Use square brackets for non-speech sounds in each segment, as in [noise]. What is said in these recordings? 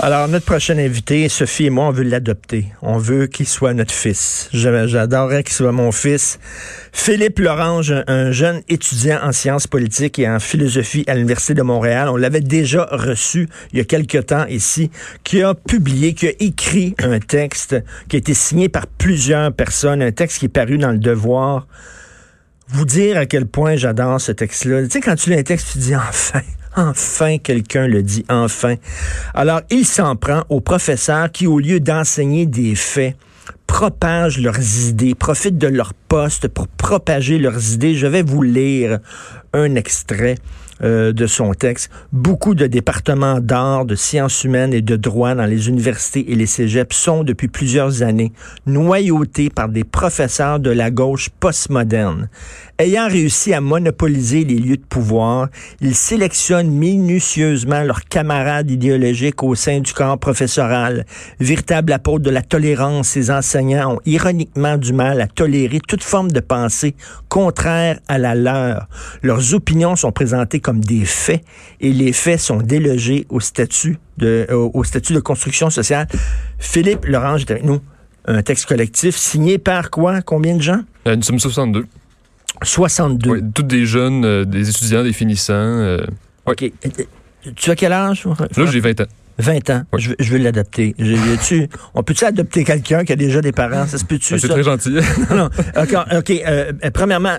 Alors, notre prochain invité, Sophie et moi, on veut l'adopter. On veut qu'il soit notre fils. J'adorerais qu'il soit mon fils. Philippe Lorange, un jeune étudiant en sciences politiques et en philosophie à l'Université de Montréal. On l'avait déjà reçu il y a quelque temps ici, qui a publié, qui a écrit un texte qui a été signé par plusieurs personnes, un texte qui est paru dans le Devoir. Vous dire à quel point j'adore ce texte-là. Tu sais, quand tu lis un texte, tu dis [laughs] enfin. Enfin, quelqu'un le dit, enfin. Alors, il s'en prend aux professeurs qui, au lieu d'enseigner des faits, propagent leurs idées, profitent de leur poste pour propager leurs idées. Je vais vous lire un extrait euh, de son texte. Beaucoup de départements d'art, de sciences humaines et de droit dans les universités et les cégeps sont depuis plusieurs années noyautés par des professeurs de la gauche postmoderne. Ayant réussi à monopoliser les lieux de pouvoir, ils sélectionnent minutieusement leurs camarades idéologiques au sein du corps professoral. Véritable apôtre de la tolérance, ces enseignants ont ironiquement du mal à tolérer toute forme de pensée contraire à la leur. Leurs opinions sont présentées comme des faits et les faits sont délogés au statut de, de construction sociale. Philippe Lorange est avec nous. Un texte collectif signé par quoi? Combien de gens? Euh, nous sommes 62. 62. Oui, toutes des jeunes, euh, des étudiants, des finissants. Euh, OK. Tu as quel âge? Là, j'ai 20 ans. 20 ans. Je, veux l'adopter. [laughs] On peut-tu adopter quelqu'un qui a déjà des parents? Ça se peut-tu? Ben, c'est très gentil. [laughs] non, OK. premièrement,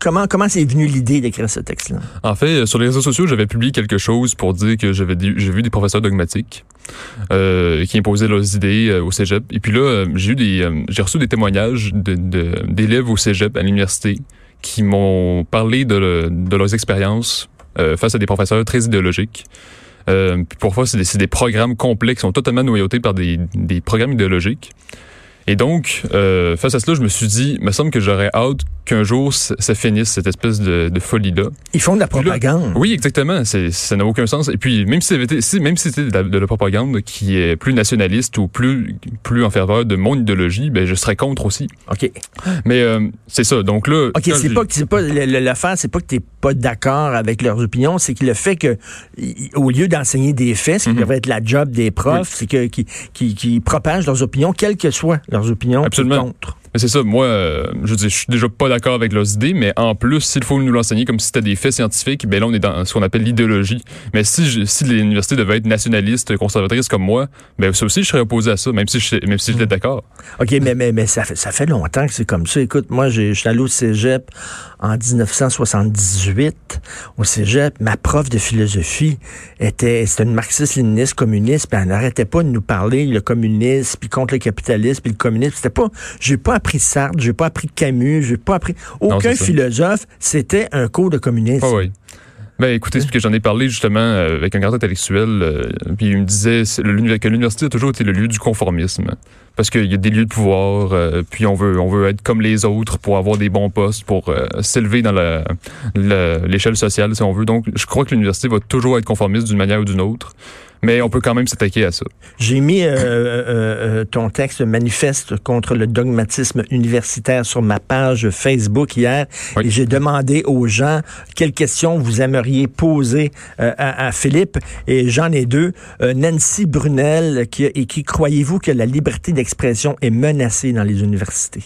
Comment comment c'est venu l'idée d'écrire ce texte-là? En fait, euh, sur les réseaux sociaux, j'avais publié quelque chose pour dire que j'avais vu des professeurs dogmatiques euh, qui imposaient leurs idées euh, au cégep. Et puis là, j'ai eu des j'ai reçu des témoignages d'élèves au cégep à l'université qui m'ont parlé de, leurs expériences face à des professeurs très idéologiques. Euh, puis parfois, c'est des, des, programmes complets qui sont totalement noyautés par des programmes idéologiques. Et donc, euh, face à cela, je me suis dit, il me semble que j'aurais hâte qu'un jour ça finisse cette espèce de, folie-là. Ils font de la propagande. oui, exactement. ça n'a aucun sens. Et puis, même si c'était, même si c'était de, la propagande qui est plus nationaliste ou plus, plus en faveur de mon idéologie, ben je serais contre aussi. Ok. Mais euh, c'est ça. Donc là, ok, c'est pas, c'est pas l'affaire, c'est pas que t'es pas d'accord avec leurs opinions, c'est que le fait que, au lieu d'enseigner des faits, ce qui mhm. devrait être la job des profs, c'est que qui, qui, qui propagent leurs opinions, quelles que soient leurs opinions, Absolument. contre. C'est ça, moi, euh, je dis, je suis déjà pas d'accord avec leurs idées, mais en plus, s'il faut nous l'enseigner comme si c'était des faits scientifiques, ben là, on est dans ce qu'on appelle l'idéologie. Mais si, si l'université devait être nationaliste, conservatrice comme moi, ben ça aussi, je serais opposé à ça, même si je, même si j'étais hmm. d'accord. OK, mais, mais, mais ça, fait, ça fait longtemps que c'est comme ça. Écoute, moi, je suis allé au cégep en 1978. Au cégep, ma prof de philosophie était, c'était une marxiste-léniniste communiste, puis elle n'arrêtait pas de nous parler le communisme, puis contre le capitalisme, puis le communisme. C'était pas, j'ai pas appris Sartre, j'ai pas appris Camus, j'ai pas appris aucun philosophe. C'était un cours de communisme. Ah oui. Ben écoutez, que j'en ai parlé justement euh, avec un garde intellectuel, euh, puis il me disait que l'université a toujours été le lieu du conformisme, parce qu'il y a des lieux de pouvoir, euh, puis on veut on veut être comme les autres pour avoir des bons postes, pour s'élever dans l'échelle sociale si on veut. Donc je crois que l'université va toujours être conformiste d'une manière ou d'une autre mais on peut quand même s'attaquer à ça. J'ai mis euh, euh, euh, ton texte manifeste contre le dogmatisme universitaire sur ma page Facebook hier et j'ai demandé aux gens quelles questions vous aimeriez poser à, à, Philippe et j'en ai deux. Nancy Brunel qui et qui croyez-vous que la liberté d'expression est menacée dans les universités?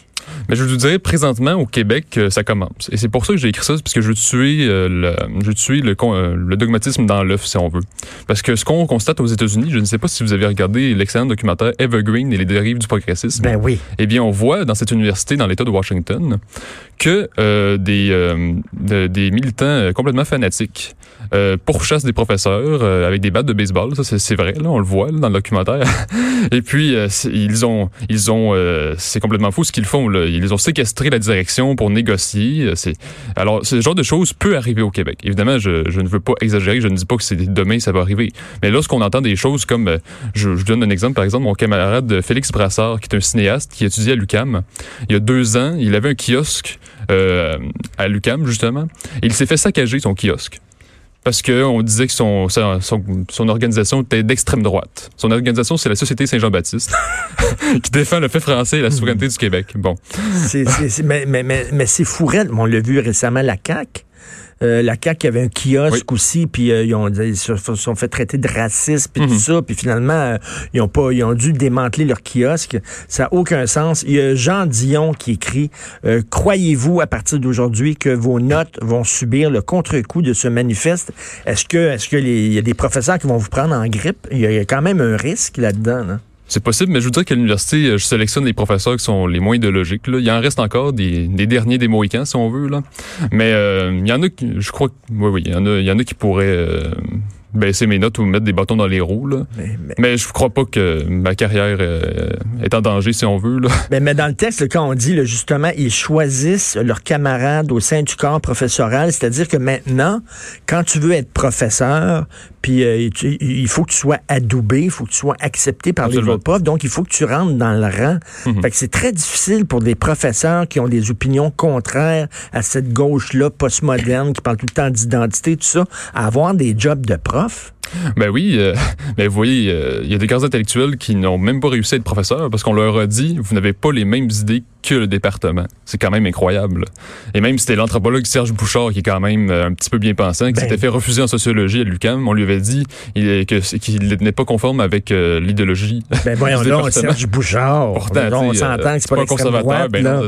Mais je vous dirais présentement au Québec, ça commence. Et c'est pour ça que j'ai écrit ça, parce que je veux tuer le, je veux tuer le, le dogmatisme dans l'œuf, si on veut. Parce que ce qu'on constate aux États-Unis, je ne sais pas si vous avez regardé l'excellent documentaire Evergreen et les dérives du progressisme. Ben oui. Eh bien, on voit dans cette université, dans l'État de Washington, que euh, des, euh, des militants euh, complètement fanatiques euh, pourchassent des professeurs euh, avec des battes de baseball. Ça, c'est vrai, là, on le voit là, dans le documentaire. [laughs] et puis, euh, ils ont, ils ont, c'est complètement fou ce qu'ils font. Ils ont séquestré la direction pour négocier. C'est alors, ce genre de choses peut arriver au Québec. Évidemment, je, ne veux pas exagérer. Je ne dis pas que c'est demain ça va arriver. Mais lorsqu'on entend des choses comme, je, je donne un exemple, par exemple, mon camarade Félix Brassard, qui est un cinéaste qui étudie à l'UCAM. Il y a deux ans, il avait un kiosque euh, à l'UCAM, justement. Et il s'est fait saccager son kiosque parce qu'on disait que son, son, son organisation était d'extrême droite. Son organisation, c'est la Société Saint-Jean-Baptiste, [laughs] qui défend le fait français et la souveraineté du Québec. Bon. mais mais, mais, mais c'est fou, on l'a vu récemment, la CAQ Euh, la CAQ avait un kiosque aussi, puis euh, ils, ont, ils se sont fait traiter de racistes, puis tout Mhm. ça, puis finalement, euh, ils ont pas, ils ont dû démanteler leur kiosque. Ça n'a aucun sens. Il y a Jean Dion qui écrit Croyez-vous à partir d'aujourd'hui que vos notes vont subir le contre-coup de ce manifeste? Est-ce que, est-ce que les- il y a des professeurs qui vont vous prendre en grippe? Il y y a quand même un risque là-dedans. là. C'est possible, mais je voudrais qu'à l'université, euh, je sélectionne les professeurs qui sont les moins idéologiques. Là. Il en reste encore des, des derniers des Mohicans, si on veut. Là. Mais euh, il y en a qui, je crois oui, oui, il y en a, il y en a qui pourraient euh, baisser mes notes ou mettre des bâtons dans les roues. Là. Mais, mais- Mais je crois pas que ma carrière euh, est en danger, si on veut. Là. Mais, mais dans le texte, quand on dit là, justement, ils choisissent leurs camarades au sein du corps professoral, c'est-à-dire que maintenant, quand tu veux être professeur, puis euh, tu- il faut que tu sois adoubé, il faut que tu sois accepté par les autres profs, donc il faut que tu rentres dans le rang. Mhm. Fait que c'est très difficile pour des professeurs qui ont des opinions contraires à cette gauche-là postmoderne, qui parle tout le temps d'identité, tout ça, à avoir des jobs de prof. Ben oui, euh, mais [laughs] vous voyez, euh, il y a des cas intellectuels qui n'ont même pas réussi à être professeurs parce qu'on leur a dit, vous n'avez pas les mêmes idées que le département. C'est quand même incroyable. Et même c'était l'anthropologue Serge Bouchard qui est quand même euh, un petit peu bien pensant, qui Ben. s'était fait refuser en sociologie à l'UQAM. On lui avait dit qu'il n'est pas conforme avec euh, l'idéologie. Ben [laughs] voyons donc. Serge Bouchard. Pourtant, on s'entend que c'est pas un conservateur, droite, ben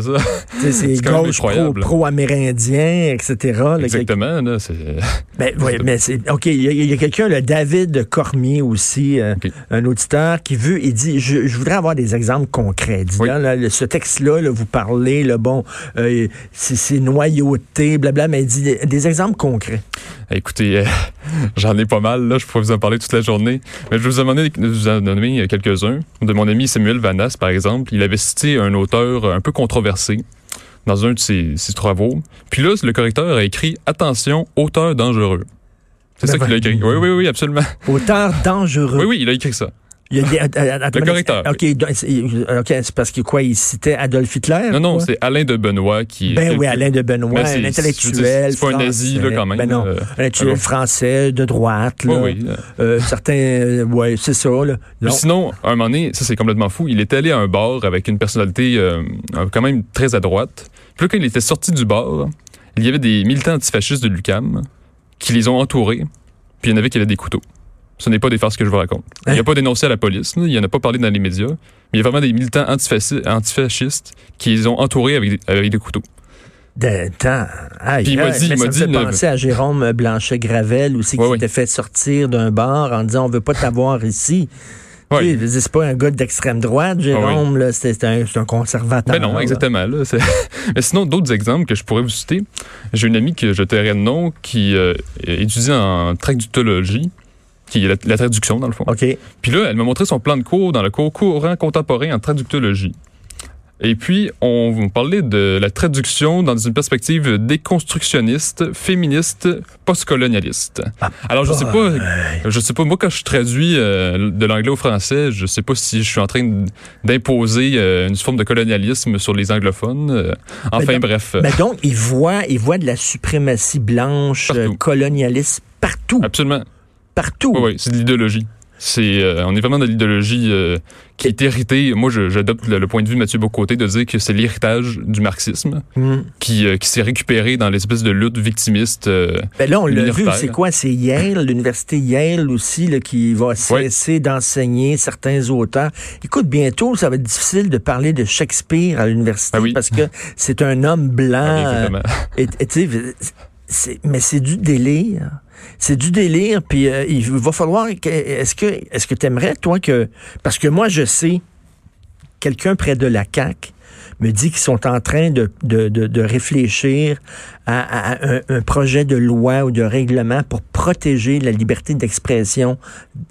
c'est C'est gauche pro- pro-amérindien, etc. là, Exactement, là, c'est Ben, oui, [laughs] mais c'est OK. Il y a, a quelqu'un, David Cormier aussi, euh, un auditeur, qui veut, il dit je, je voudrais avoir des exemples concrets. Oui. là, là, ce texte-là, là, vous parlez, le bon, euh, c'est noyauté, blabla, mais il dit des, des exemples concrets. Écoutez, euh, [laughs] j'en ai pas mal, là. Je pourrais vous en parler toute la journée. Mais je vais vous en donner, vous en donner quelques-uns. De mon ami Samuel Vanas, par exemple, il avait cité un auteur un peu controversé dans un de ses, ses travaux. Puis là, le correcteur a écrit Attention, auteur dangereux. C'est Ben ça qu'il a écrit. Oui, oui, oui, absolument. Auteur dangereux. Oui, oui, il a écrit ça. Il y a Le correcteur, OK, c'est parce que quoi, il citait Adolf Hitler? Non, non, c'est Alain de Benoît qui. Ben oui, Alain de Benoît, Ben, un intellectuel. c'est pas un nazi, là, quand même, Ben non, euh, un intellectuel alors. français de droite. Oui, Là. oui. euh, Euh, certains, euh, ouais, c'est ça. Là. Mais sinon, à un moment donné, ça c'est complètement fou, il est allé à un bar avec une personnalité quand même très à droite. Puis là, quand il était sorti du bar, il y avait des militants antifascistes de l'UCAM qui les ont entourés, puis il y en avait qui avaient des couteaux. Ce n'est pas des farces que je vous raconte. Il Hein? n'a pas dénoncé à la police, il n'en a pas parlé dans les médias, mais il y a vraiment des militants antifasci- antifascistes qui les ont entourés avec des, avec des couteaux. De temps. Aïe, Puis il m'a dit- mais il ça m'a me dit fait penser à Jérôme Blanchet-Gravel aussi, qui Ouais, ouais. s'était fait sortir d'un bar en disant on veut pas t'avoir ici. Dire, C'est pas un gars d'extrême droite, Jérôme, là, c'est un, conservateur. Ben non, là. exactement. Là, [laughs] Mais sinon, d'autres exemples que je pourrais vous citer. J'ai une amie que je tairai le nom qui euh, étudie en traductologie, qui est la, la traduction dans le fond. OK. Puis là, elle m'a montré son plan de cours dans le cours courant contemporain en traductologie. Et puis, on vous parlait de la traduction dans une perspective déconstructionniste, féministe, postcolonialiste. Ah, Alors, je sais pas, je sais pas, moi, quand je traduis euh, de l'anglais au français, je sais pas si je suis en train d'imposer euh, une forme de colonialisme sur les anglophones. Euh, enfin, donc- bref. Ben donc, il voit, il voit de la suprématie blanche, Partout. colonialiste, partout. Absolument. Partout. Oui, oui, c'est de l'idéologie. C'est, euh, on est vraiment dans l'idéologie euh, qui est héritée. Moi, je- j'adopte le, le point de vue de Mathieu Bocoté de dire que c'est l'héritage du marxisme Hum. qui, euh, qui s'est récupéré dans l'espèce de lutte victimiste. euh, Ben là, on l'a vu, c'est quoi? C'est Yale, l'université Yale aussi, là, qui va cesser d'enseigner certains auteurs. Écoute, bientôt, ça va être difficile de parler de Shakespeare à l'université Ah oui. parce que c'est un homme blanc. ah, mais c'est du délire. C'est du délire, puis euh, il va falloir... Est-ce que est-ce que t'aimerais, toi, que... Parce que moi, je sais, quelqu'un près de la CAQ me dit qu'ils sont en train de, de, de, de réfléchir à, un, projet de loi ou de règlement pour protéger la liberté d'expression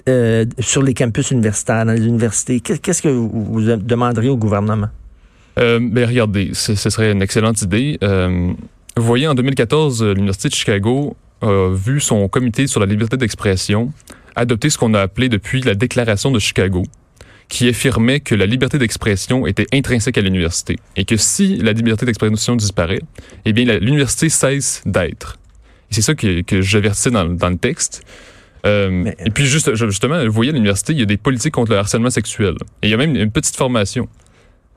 euh, sur les campus universitaires, dans les universités. Qu'est- Qu'est-ce que vous, demanderiez au gouvernement? Euh, ben regardez, ce, ce serait une excellente idée. Euh, vous voyez, en 2014, euh, l'Université de Chicago a vu son comité sur la liberté d'expression adopter ce qu'on a appelé depuis la Déclaration de Chicago, qui affirmait que la liberté d'expression était intrinsèque à l'université et que si la liberté d'expression disparaît, eh bien l'université cesse d'être. Et c'est ça que, que j'avertissais dans, dans le texte. Euh, Mais- et puis juste, justement, vous voyez, à l'université, il y a des politiques contre le harcèlement sexuel. Et il y a même une petite formation.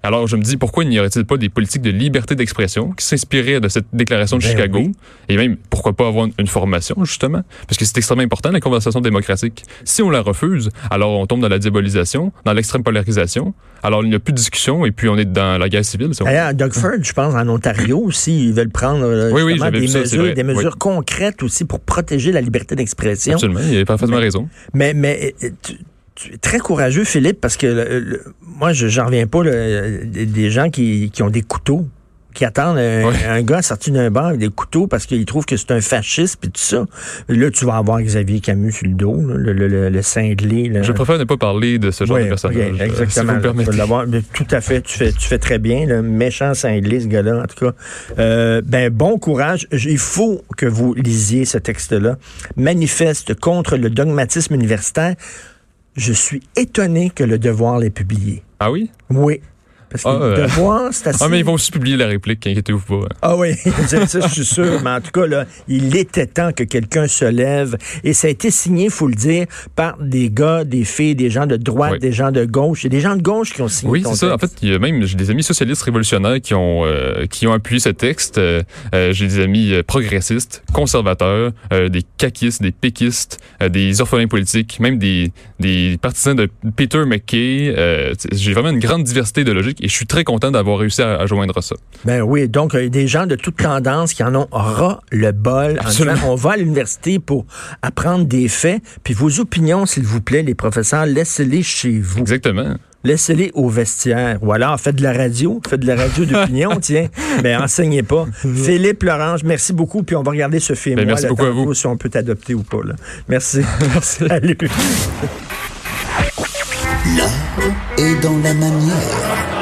Alors, je me dis, pourquoi n'y aurait-il pas des politiques de liberté d'expression qui s'inspiraient de cette déclaration de Ben Chicago? oui. Et même, pourquoi pas avoir une formation, justement? Parce que c'est extrêmement important, la conversation démocratique. Si on la refuse, alors on tombe dans la diabolisation, dans l'extrême polarisation. Alors, il n'y a plus de discussion et puis on est dans la guerre civile. si D'ailleurs, Doug Ford, je pense, en Ontario aussi, ils veulent prendre euh, Oui, oui, des ça, mesures, des concrètes aussi pour protéger la liberté d'expression. Absolument, il a parfaitement raison. Mais, mais euh, tu, tu es très courageux, Philippe, parce que le- le- moi, je j'en reviens pas, le- des gens qui, qui ont des couteaux qui attendent un, Ouais. un gars sorti d'un bar avec des couteaux parce qu'ils trouvent que c'est un fasciste puis tout ça. Là, tu vas avoir Xavier Camus sur le dos, là, le, le, le, le cinglé. là. Je préfère ne pas parler de ce genre de personnage. euh, si vous exactement. me Tout à fait. Tu fais, tu fais très bien. Le méchant cinglé, ce gars-là, en tout cas. Euh, ben, bon courage. Il faut que vous lisiez ce texte-là. Manifeste contre le dogmatisme universitaire. Je suis étonné que le devoir l'ait publié. Ah oui? Oui. Parce que Ah, le euh, devoir, c'est assez. [laughs] Ah, mais ils vont aussi publier la réplique, inquiétez-vous pas. Ah oui, [laughs] ça, je suis sûr. Mais en tout cas, là, il était temps que quelqu'un se lève. Et ça a été signé, il faut le dire, par des gars, des filles, des gens de droite, Oui. des gens de gauche. Il y a des gens de gauche qui ont signé Oui, c'est ça. En fait, il y a même j'ai des amis socialistes révolutionnaires qui ont euh, qui ont appuyé ce texte. Euh, j'ai des amis progressistes, conservateurs, euh, des caquistes, des péquistes, des orphelins politiques, même des des partisans de Peter McKay. J'ai vraiment une grande diversité de et je suis très content d'avoir réussi à, à joindre ça. Ben oui, donc euh, des gens de toute tendance qui en ont ras le bol en Absolument. disant on va à l'université pour apprendre des faits, puis vos opinions, s'il vous plaît, les professeurs, laissez-les chez vous. Exactement. Laissez-les au vestiaire. Ou alors, faites de la radio. Faites de la radio d'opinion, [laughs] tiens. Mais enseignez pas. Philippe Lorange, merci beaucoup. Puis on va regarder ce film. Ben, merci beaucoup à vous. Si on peut t'adopter ou pas. Là. Merci. [laughs] Salut. L'art est dans la manière.